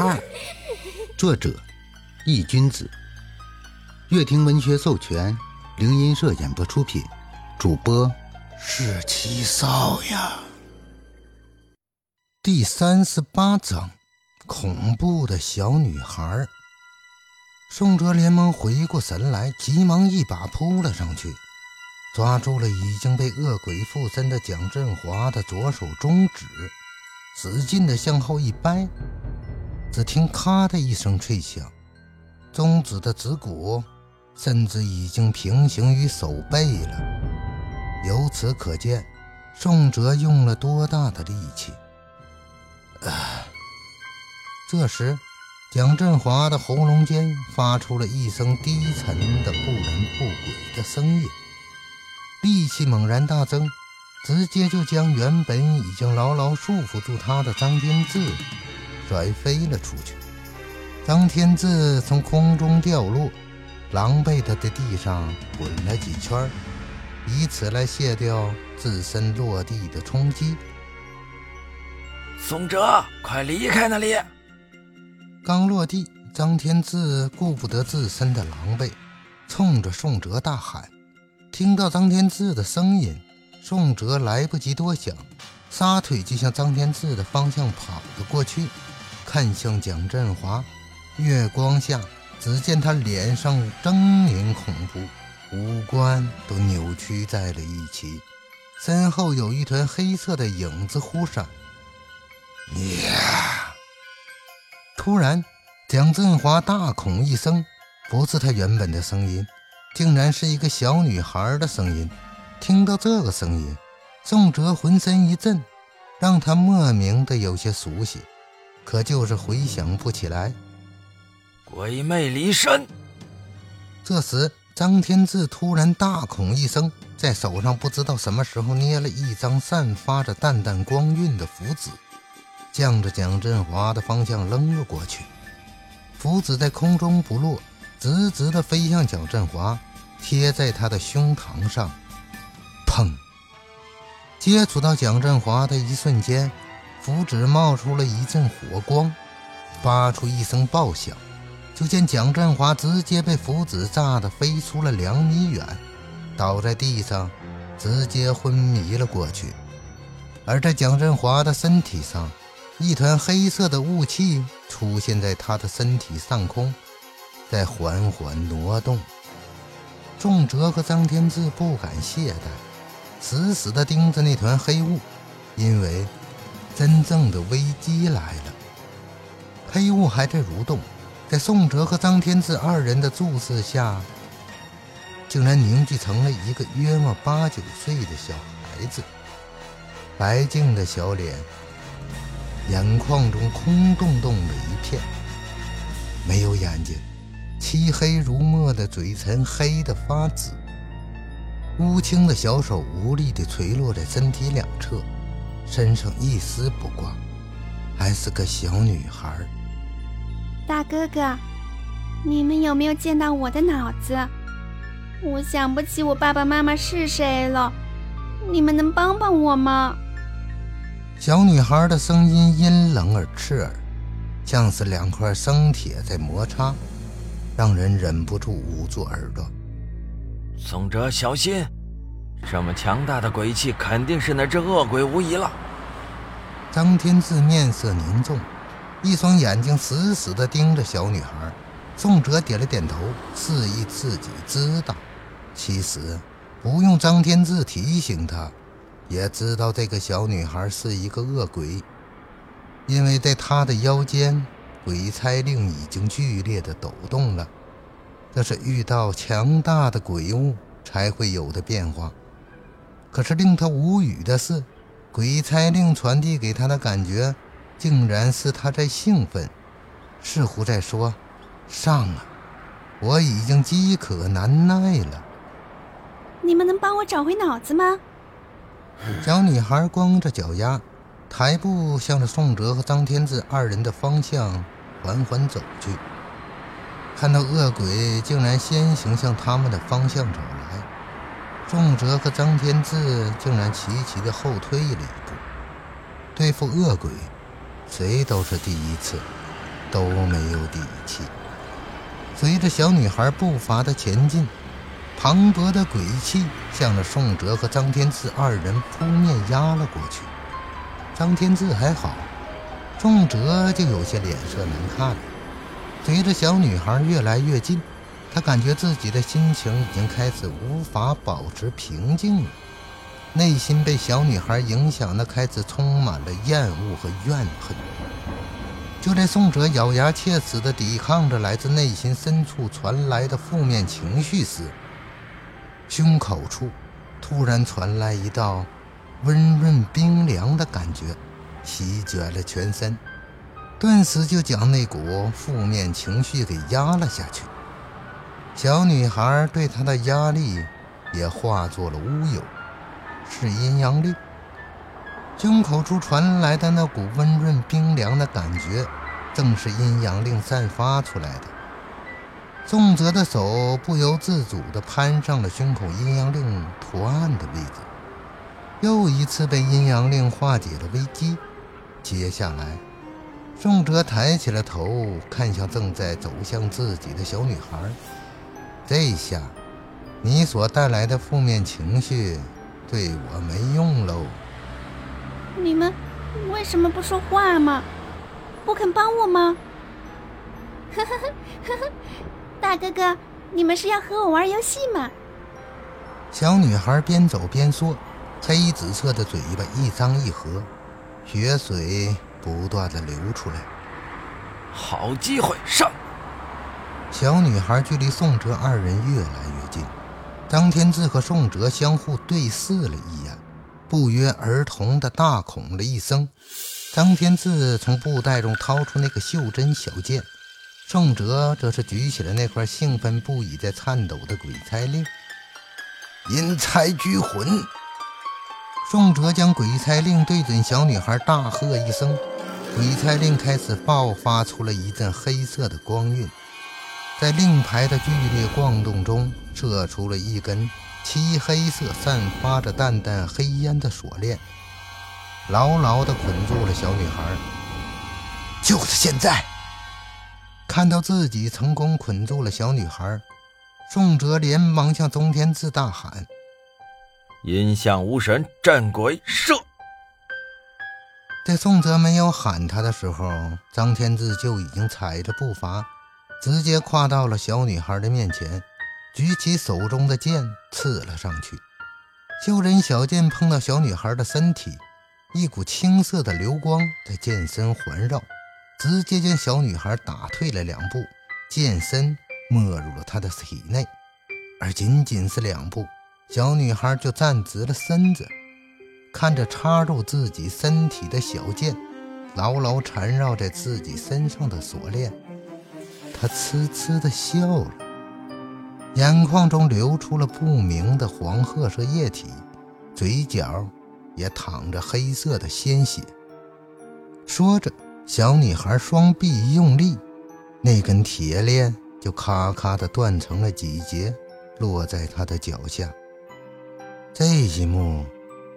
二》，作者易君子，乐亭文学授权，灵音社演播出品，主播是七少呀。第三十八章：恐怖的小女孩。宋哲连忙回过神来，急忙一把扑了上去，抓住了已经被恶鬼附身的蒋振华的左手中指。使劲的向后一掰，只听“咔”的一声脆响，中指的指骨甚至已经平行于手背了。由此可见，宋哲用了多大的力气。啊！这时，蒋振华的喉咙间发出了一声低沉的、不人不鬼的声音，力气猛然大增。直接就将原本已经牢牢束缚住他的张天志甩飞了出去。张天志从空中掉落，狼狈的在地上滚了几圈，以此来卸掉自身落地的冲击。宋哲，快离开那里！刚落地，张天志顾不得自身的狼狈，冲着宋哲大喊。听到张天志的声音。宋哲来不及多想，撒腿就向张天志的方向跑了过去，看向蒋振华。月光下，只见他脸上狰狞恐怖，五官都扭曲在了一起，身后有一团黑色的影子忽闪。突然，蒋振华大恐一声，不是他原本的声音，竟然是一个小女孩的声音。听到这个声音，宋哲浑身一震，让他莫名的有些熟悉，可就是回想不起来。鬼魅离身。这时，张天志突然大恐一声，在手上不知道什么时候捏了一张散发着淡淡光晕的符纸，向着蒋振华的方向扔了过去。符纸在空中不落，直直的飞向蒋振华，贴在他的胸膛上。砰！接触到蒋振华的一瞬间，符纸冒出了一阵火光，发出一声爆响，就见蒋振华直接被符纸炸得飞出了两米远，倒在地上，直接昏迷了过去。而在蒋振华的身体上，一团黑色的雾气出现在他的身体上空，在缓缓挪动。仲哲和张天志不敢懈怠。死死地盯着那团黑雾，因为真正的危机来了。黑雾还在蠕动，在宋哲和张天志二人的注视下，竟然凝聚成了一个约莫八九岁的小孩子，白净的小脸，眼眶中空洞洞的一片，没有眼睛，漆黑如墨的嘴唇黑得发紫。乌青的小手无力地垂落在身体两侧，身上一丝不挂，还是个小女孩。大哥哥，你们有没有见到我的脑子？我想不起我爸爸妈妈是谁了，你们能帮帮我吗？小女孩的声音阴冷而刺耳，像是两块生铁在摩擦，让人忍不住捂住耳朵。宋哲，小心！这么强大的鬼气，肯定是那只恶鬼无疑了。张天志面色凝重，一双眼睛死死地盯着小女孩。宋哲点了点头，示意自己知道。其实不用张天志提醒他，也知道这个小女孩是一个恶鬼，因为在她的腰间，鬼差令已经剧烈的抖动了。这是遇到强大的鬼物才会有的变化。可是令他无语的是，鬼差令传递给他的感觉，竟然是他在兴奋，似乎在说：“上啊，我已经饥渴难耐了。”你们能帮我找回脑子吗？小女孩光着脚丫，抬步向着宋哲和张天志二人的方向缓缓走去。看到恶鬼竟然先行向他们的方向走来，仲哲和张天志竟然齐齐的后退了一步。对付恶鬼，谁都是第一次，都没有底气。随着小女孩步伐的前进，磅礴的鬼气向着宋哲和张天志二人扑面压了过去。张天志还好，宋哲就有些脸色难看了。随着小女孩越来越近，他感觉自己的心情已经开始无法保持平静了，内心被小女孩影响的开始充满了厌恶和怨恨。就在宋哲咬牙切齿地抵抗着来自内心深处传来的负面情绪时，胸口处突然传来一道温润冰凉的感觉，席卷了全身。顿时就将那股负面情绪给压了下去。小女孩对他的压力也化作了乌有，是阴阳令。胸口处传来的那股温润冰凉的感觉，正是阴阳令散发出来的。宋泽的手不由自主地攀上了胸口阴阳令图案的位置，又一次被阴阳令化解了危机。接下来。宋哲抬起了头，看向正在走向自己的小女孩。这下，你所带来的负面情绪对我没用喽。你们为什么不说话吗？不肯帮我吗？呵呵呵呵呵，大哥哥，你们是要和我玩游戏吗？小女孩边走边说，黑紫色的嘴巴一张一合，血水。不断的流出来，好机会上！小女孩距离宋哲二人越来越近，张天志和宋哲相互对视了一眼，不约而同的大恐了一声。张天志从布袋中掏出那个袖珍小剑，宋哲则是举起了那块兴奋不已、在颤抖的鬼差令。阴差拘魂。宋哲将鬼差令对准小女孩，大喝一声，鬼差令开始爆发出了一阵黑色的光晕，在令牌的剧烈晃动中，射出了一根漆黑色、散发着淡淡黑烟的锁链，牢牢地捆住了小女孩。就是现在！看到自己成功捆住了小女孩，宋哲连忙向宗天赐大喊。阴象无神，战鬼射！在宋哲没有喊他的时候，张天志就已经踩着步伐，直接跨到了小女孩的面前，举起手中的剑刺了上去。袖珍小剑碰到小女孩的身体，一股青色的流光在剑身环绕，直接将小女孩打退了两步，剑身没入了她的体内，而仅仅是两步。小女孩就站直了身子，看着插入自己身体的小剑，牢牢缠绕在自己身上的锁链，他呲呲地笑了，眼眶中流出了不明的黄褐色液体，嘴角也淌着黑色的鲜血。说着，小女孩双臂一用力，那根铁链就咔咔地断成了几节，落在她的脚下。这一幕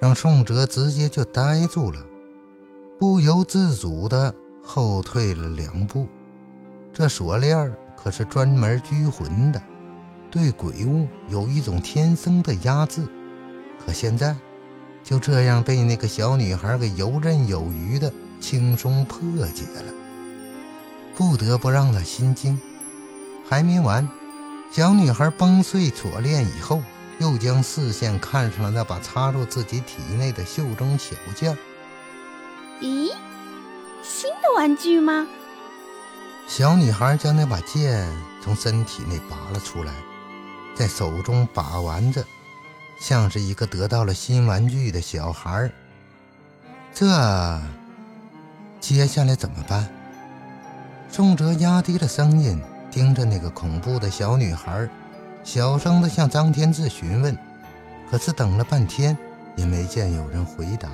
让宋哲直接就呆住了，不由自主地后退了两步。这锁链可是专门拘魂的，对鬼物有一种天生的压制。可现在就这样被那个小女孩给游刃有余地轻松破解了，不得不让他心惊。还没完，小女孩崩碎锁链以后。又将视线看上了那把插入自己体内的袖中小剑。咦，新的玩具吗？小女孩将那把剑从身体内拔了出来，在手中把玩着，像是一个得到了新玩具的小孩。这接下来怎么办？宋哲压低了声音，盯着那个恐怖的小女孩。小声地向张天志询问，可是等了半天也没见有人回答。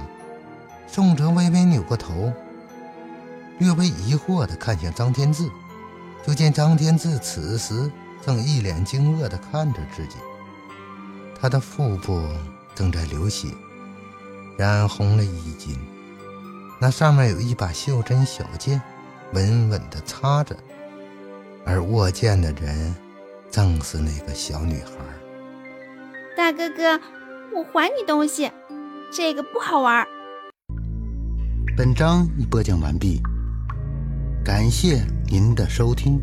宋哲微微扭过头，略微疑惑地看向张天志，就见张天志此时正一脸惊愕地看着自己，他的腹部正在流血，染红了衣襟，那上面有一把袖珍小剑，稳稳地插着，而握剑的人正是那个小女孩。大哥哥，我还你东西，这个不好玩。本章已播讲完毕，感谢您的收听。